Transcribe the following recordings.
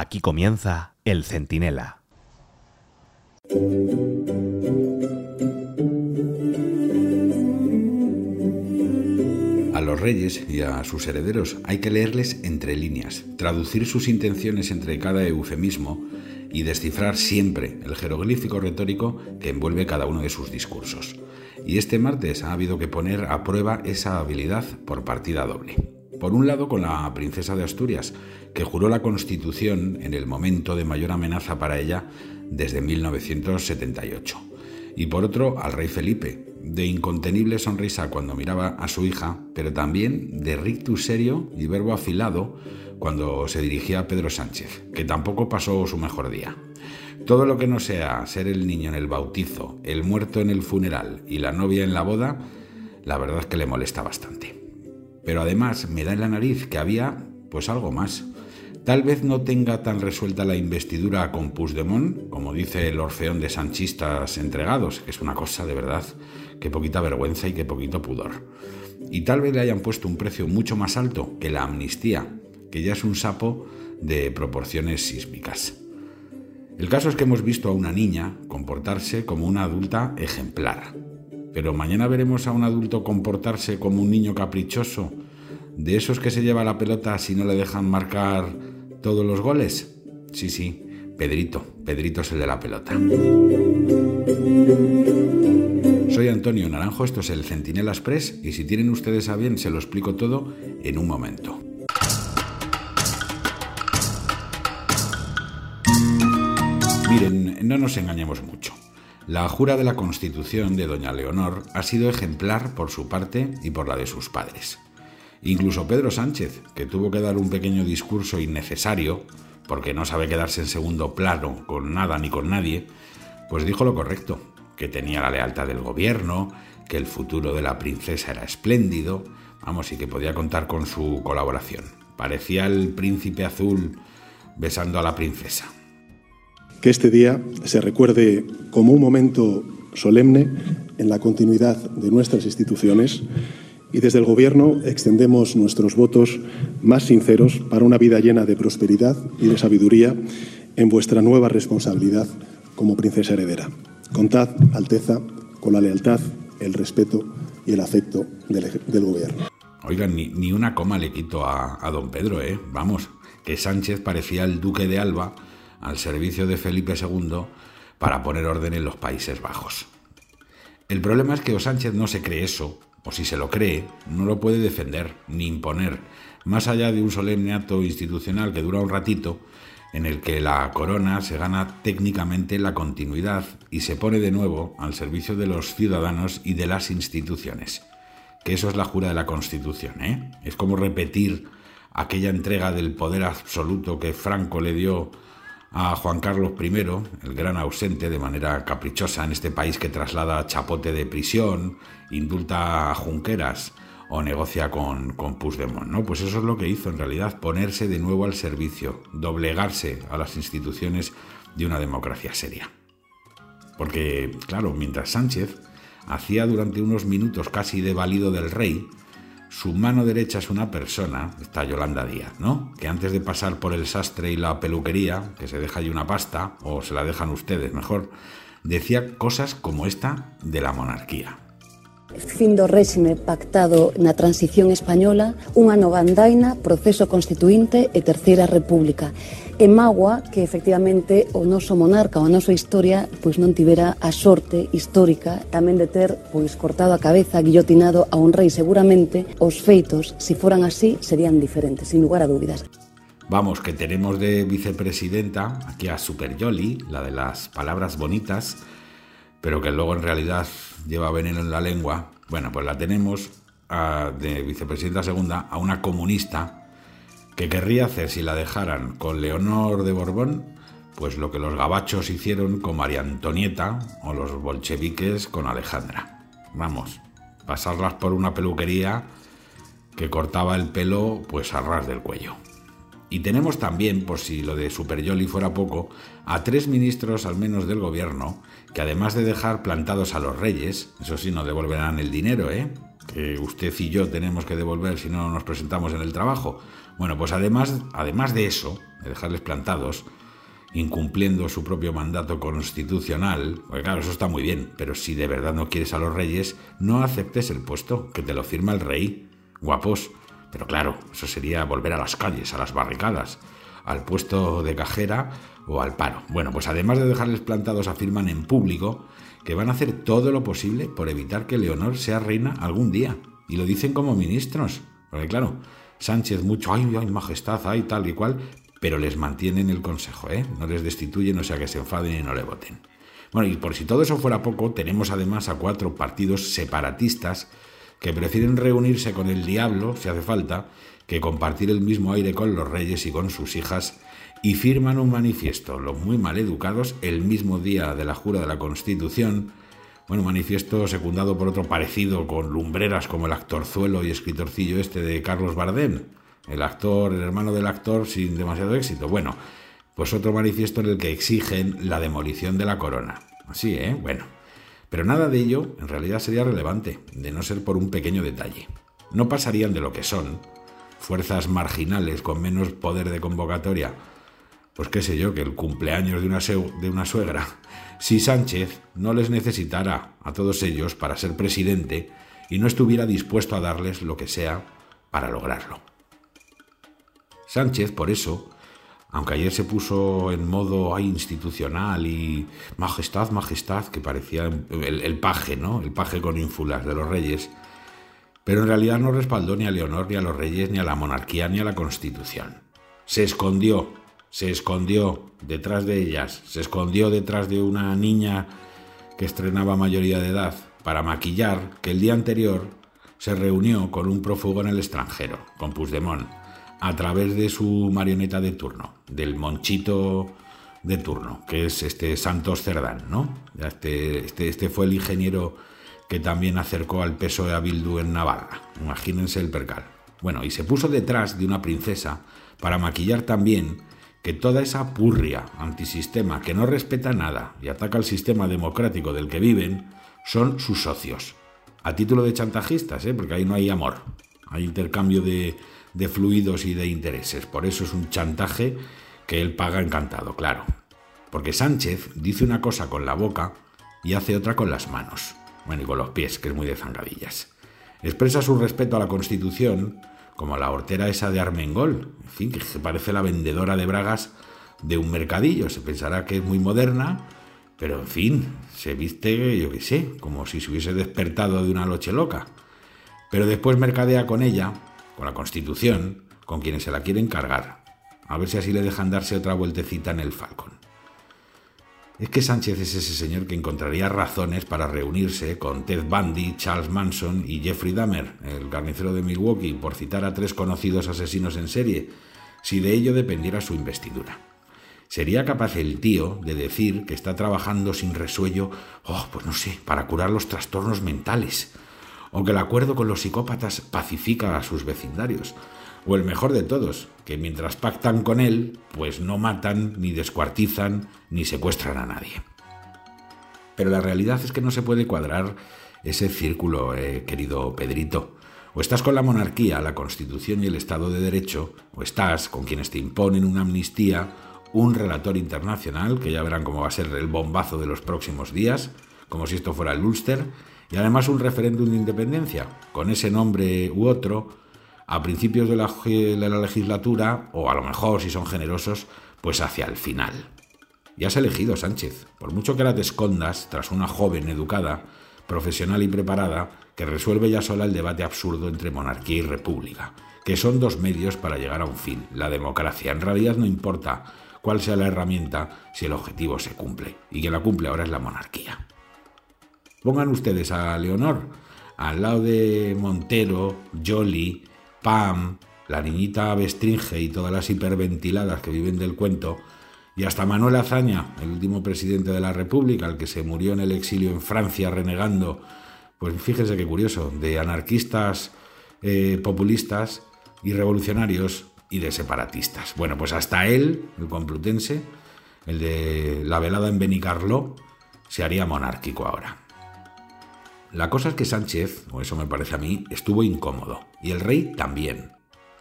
Aquí comienza El Centinela. A los reyes y a sus herederos hay que leerles entre líneas, traducir sus intenciones entre cada eufemismo y descifrar siempre el jeroglífico retórico que envuelve cada uno de sus discursos. Y este martes ha habido que poner a prueba esa habilidad por partida doble. Por un lado, con la princesa de Asturias, que juró la Constitución en el momento de mayor amenaza para ella desde 1978. Y por otro, al rey Felipe, de incontenible sonrisa cuando miraba a su hija, pero también de rictus serio y verbo afilado cuando se dirigía a Pedro Sánchez, que tampoco pasó su mejor día. Todo lo que no sea ser el niño en el bautizo, el muerto en el funeral y la novia en la boda, la verdad es que le molesta bastante. Pero además me da en la nariz que había pues algo más. Tal vez no tenga tan resuelta la investidura con Puigdemont, como dice el orfeón de sanchistas entregados, que es una cosa de verdad, que poquita vergüenza y que poquito pudor. Y tal vez le hayan puesto un precio mucho más alto que la amnistía, que ya es un sapo de proporciones sísmicas. El caso es que hemos visto a una niña comportarse como una adulta ejemplar. Pero mañana veremos a un adulto comportarse como un niño caprichoso, de esos que se lleva la pelota si no le dejan marcar todos los goles. Sí, sí, Pedrito, Pedrito es el de la pelota. Soy Antonio Naranjo, esto es el Centinela Express y si tienen ustedes a bien se lo explico todo en un momento. Miren, no nos engañemos mucho. La jura de la Constitución de doña Leonor ha sido ejemplar por su parte y por la de sus padres. Incluso Pedro Sánchez, que tuvo que dar un pequeño discurso innecesario, porque no sabe quedarse en segundo plano con nada ni con nadie, pues dijo lo correcto, que tenía la lealtad del gobierno, que el futuro de la princesa era espléndido, vamos, y que podía contar con su colaboración. Parecía el príncipe azul besando a la princesa. Que este día se recuerde como un momento solemne en la continuidad de nuestras instituciones y desde el Gobierno extendemos nuestros votos más sinceros para una vida llena de prosperidad y de sabiduría en vuestra nueva responsabilidad como princesa heredera. Contad, Alteza, con la lealtad, el respeto y el afecto del, Gobierno. Oigan, ni, una coma le quito a don Pedro, ¿eh? Vamos, que Sánchez parecía el duque de Alba al servicio de Felipe II para poner orden en los Países Bajos. El problema es que o Sánchez no se cree eso, o si se lo cree, no lo puede defender ni imponer, más allá de un solemne acto institucional que dura un ratito, en el que la corona se gana técnicamente la continuidad y se pone de nuevo al servicio de los ciudadanos y de las instituciones. Que eso es la jura de la Constitución, ¿eh? Es como repetir aquella entrega del poder absoluto que Franco le dio a Juan Carlos I, el gran ausente, de manera caprichosa en este país que traslada Chapote de prisión, indulta a Junqueras o negocia con, con. ¿no? Pues eso es lo que hizo en realidad, ponerse de nuevo al servicio, doblegarse a las instituciones de una democracia seria. Porque, claro, mientras Sánchez hacía durante unos minutos casi de válido del rey, su mano derecha es una persona, está Yolanda Díaz, ¿no? Que antes de pasar por el sastre y la peluquería, que se deja ahí una pasta, o se la dejan ustedes mejor, decía cosas como esta de la monarquía. Fin do réxime pactado na transición española, unha nova andaina, proceso constituinte e terceira república. E magua que efectivamente o noso monarca, a nosa historia, pois non tivera a sorte histórica tamén de ter pois cortado a cabeza, guillotinado a un rei. Seguramente os feitos, si foran así, serían diferentes, sin lugar a dúbidas. Vamos, que tenemos de vicepresidenta aquí a Super Yoli, la de las palabras bonitas, pero que luego en realidad lleva veneno en la lengua. Bueno, pues la tenemos a, de vicepresidenta segunda a una comunista que querría hacer si la dejaran con Leonor de Borbón, pues lo que los gabachos hicieron con María Antonieta o los bolcheviques con Alejandra. Vamos, pasarlas por una peluquería que cortaba el pelo pues a ras del cuello. Y tenemos también, por si lo de Super Yoli fuera poco, a tres ministros al menos del gobierno que además de dejar plantados a los reyes, eso sí, no devolverán el dinero, ¿eh? que usted y yo tenemos que devolver si no nos presentamos en el trabajo, Bueno, pues además, además de eso, de dejarles plantados, incumpliendo su propio mandato constitucional, porque claro, eso está muy bien, pero si de verdad no quieres a los reyes, no aceptes el puesto, que te lo firma el rey. Guapos. Pero claro, eso sería volver a las calles, a las barricadas, al puesto de cajera o al paro. Bueno, pues además de dejarles plantados, afirman en público que van a hacer todo lo posible por evitar que Leonor sea reina algún día. Y lo dicen como ministros. Porque claro, Sánchez mucho, ay, ay, majestad, ay, tal y cual, pero les mantienen el consejo, ¿eh? No les destituyen, o sea que se enfaden y no le voten. Bueno, y por si todo eso fuera poco, tenemos además a cuatro partidos separatistas que prefieren reunirse con el diablo, si hace falta, que compartir el mismo aire con los reyes y con sus hijas, y firman un manifiesto, los muy mal educados, el mismo día de la jura de la Constitución, bueno, manifiesto secundado por otro parecido con lumbreras como el actorzuelo y escritorcillo este de Carlos Bardem, el actor, el hermano del actor sin demasiado éxito. Bueno, pues otro manifiesto en el que exigen la demolición de la corona. Así, ¿eh? Bueno. Pero nada de ello en realidad sería relevante, de no ser por un pequeño detalle. No pasarían de lo que son, fuerzas marginales con menos poder de convocatoria, pues qué sé yo, que el cumpleaños de una, de una suegra, si Sánchez no les necesitara a todos ellos para ser presidente y no estuviera dispuesto a darles lo que sea para lograrlo. Sánchez, por eso, aunque ayer se puso en modo institucional y majestad, majestad, que parecía el, paje, ¿no? El paje con ínfulas de los reyes, pero en realidad no respaldó ni a Leonor, ni a los reyes, ni a la monarquía, ni a la constitución. Se escondió, se escondió detrás de ellas, se escondió detrás de una niña que estrenaba mayoría de edad para maquillar que el día anterior se reunió con un prófugo en el extranjero, con Puigdemont a través de su marioneta de turno, del monchito de turno, que es este Santos Cerdán, ¿no? Este, este, este fue el ingeniero que también acercó al peso de Abildu en Navarra. Imagínense el percal. Bueno, y se puso detrás de una princesa para maquillar también que toda esa purria antisistema que no respeta nada y ataca al sistema democrático del que viven son sus socios. A título de chantajistas, ¿eh? porque ahí no hay amor, hay intercambio de, de fluidos y de intereses. Por eso es un chantaje que él paga encantado, claro. Porque Sánchez dice una cosa con la boca y hace otra con las manos. Bueno, y con los pies, que es muy de zangadillas. Expresa su respeto a la Constitución, como la hortera esa de Armengol, en fin, que parece la vendedora de bragas de un mercadillo. Se pensará que es muy moderna, pero en fin, se viste, yo qué sé, como si se hubiese despertado de una noche loca. Pero después mercadea con ella con la Constitución, con quienes se la quieren cargar. A ver si así le dejan darse otra vueltecita en el Falcon. Es que Sánchez es ese señor que encontraría razones para reunirse con Ted Bundy, Charles Manson y Jeffrey Dahmer, el carnicero de Milwaukee, por citar a tres conocidos asesinos en serie, si de ello dependiera su investidura. ¿Sería capaz el tío de decir que está trabajando sin resuello, oh, pues no sé, para curar los trastornos mentales? o que el acuerdo con los psicópatas pacifica a sus vecindarios, o el mejor de todos, que mientras pactan con él, pues no matan, ni descuartizan, ni secuestran a nadie. Pero la realidad es que no se puede cuadrar ese círculo, eh, querido Pedrito. O estás con la monarquía, la constitución y el Estado de Derecho, o estás con quienes te imponen una amnistía, un relator internacional, que ya verán cómo va a ser el bombazo de los próximos días, como si esto fuera el Ulster, y además un referéndum de independencia, con ese nombre u otro, a principios de la, legislatura, o a lo mejor, si son generosos, pues hacia el final. Ya has elegido, Sánchez, por mucho que la te escondas tras una joven educada, profesional y preparada, que resuelve ya sola el debate absurdo entre monarquía y república, que son dos medios para llegar a un fin, la democracia. En realidad no importa cuál sea la herramienta si el objetivo se cumple, y quien la cumple ahora es la monarquía. Pongan ustedes a Leonor al lado de Montero, Jolly, Pam, la niñita Bestringe y todas las hiperventiladas que viven del cuento, y hasta Manuel Azaña, el último presidente de la República, el que se murió en el exilio en Francia renegando, pues fíjense qué curioso, de anarquistas, eh, populistas y revolucionarios y de separatistas. Bueno, pues hasta él, el complutense, el de la velada en Benicarló, se haría monárquico ahora. La cosa es que Sánchez, o eso me parece a mí, estuvo incómodo, y el rey también.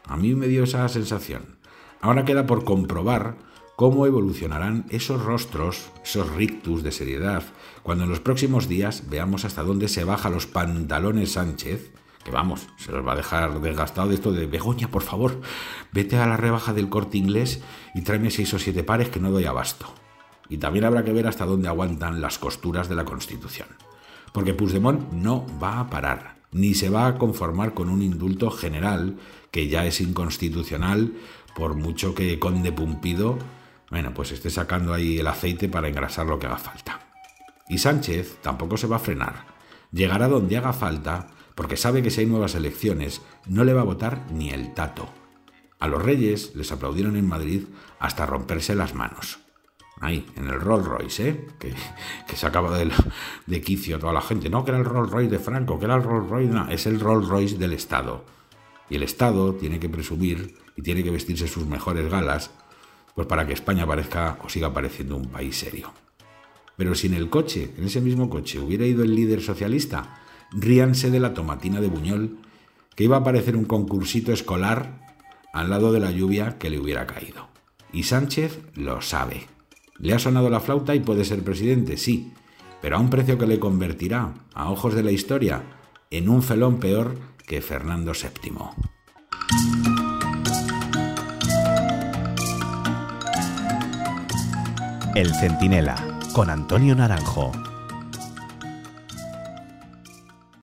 A mí me dio esa sensación. Ahora queda por comprobar cómo evolucionarán esos rostros, esos rictus de seriedad, cuando en los próximos días veamos hasta dónde se baja los pantalones Sánchez, que vamos, se los va a dejar desgastado de esto de Begoña, por favor, vete a la rebaja del corte inglés y tráeme seis o siete pares que no doy abasto. Y también habrá que ver hasta dónde aguantan las costuras de la Constitución. Porque Puigdemont no va a parar, ni se va a conformar con un indulto general que ya es inconstitucional por mucho que Conde Pumpido, bueno, pues esté sacando ahí el aceite para engrasar lo que haga falta. Y Sánchez tampoco se va a frenar. Llegará donde haga falta porque sabe que si hay nuevas elecciones no le va a votar ni el tato. A los reyes les aplaudieron en Madrid hasta romperse las manos ahí, en el Rolls Royce, ¿eh? que, que sacaba de, de quicio toda la gente. No, que era el Rolls Royce de Franco, que era el Rolls Royce, no, es el Rolls Royce del Estado. Y el Estado tiene que presumir y tiene que vestirse sus mejores galas, pues para que España parezca o siga pareciendo un país serio. Pero si en el coche, en ese mismo coche, hubiera ido el líder socialista, ríanse de la tomatina de Buñol, que iba a parecer un concursito escolar al lado de la lluvia que le hubiera caído. Y Sánchez lo sabe. Le ha sonado la flauta y puede ser presidente, sí, pero a un precio que le convertirá, a ojos de la historia, en un felón peor que Fernando VII. El Centinela, con Antonio Naranjo.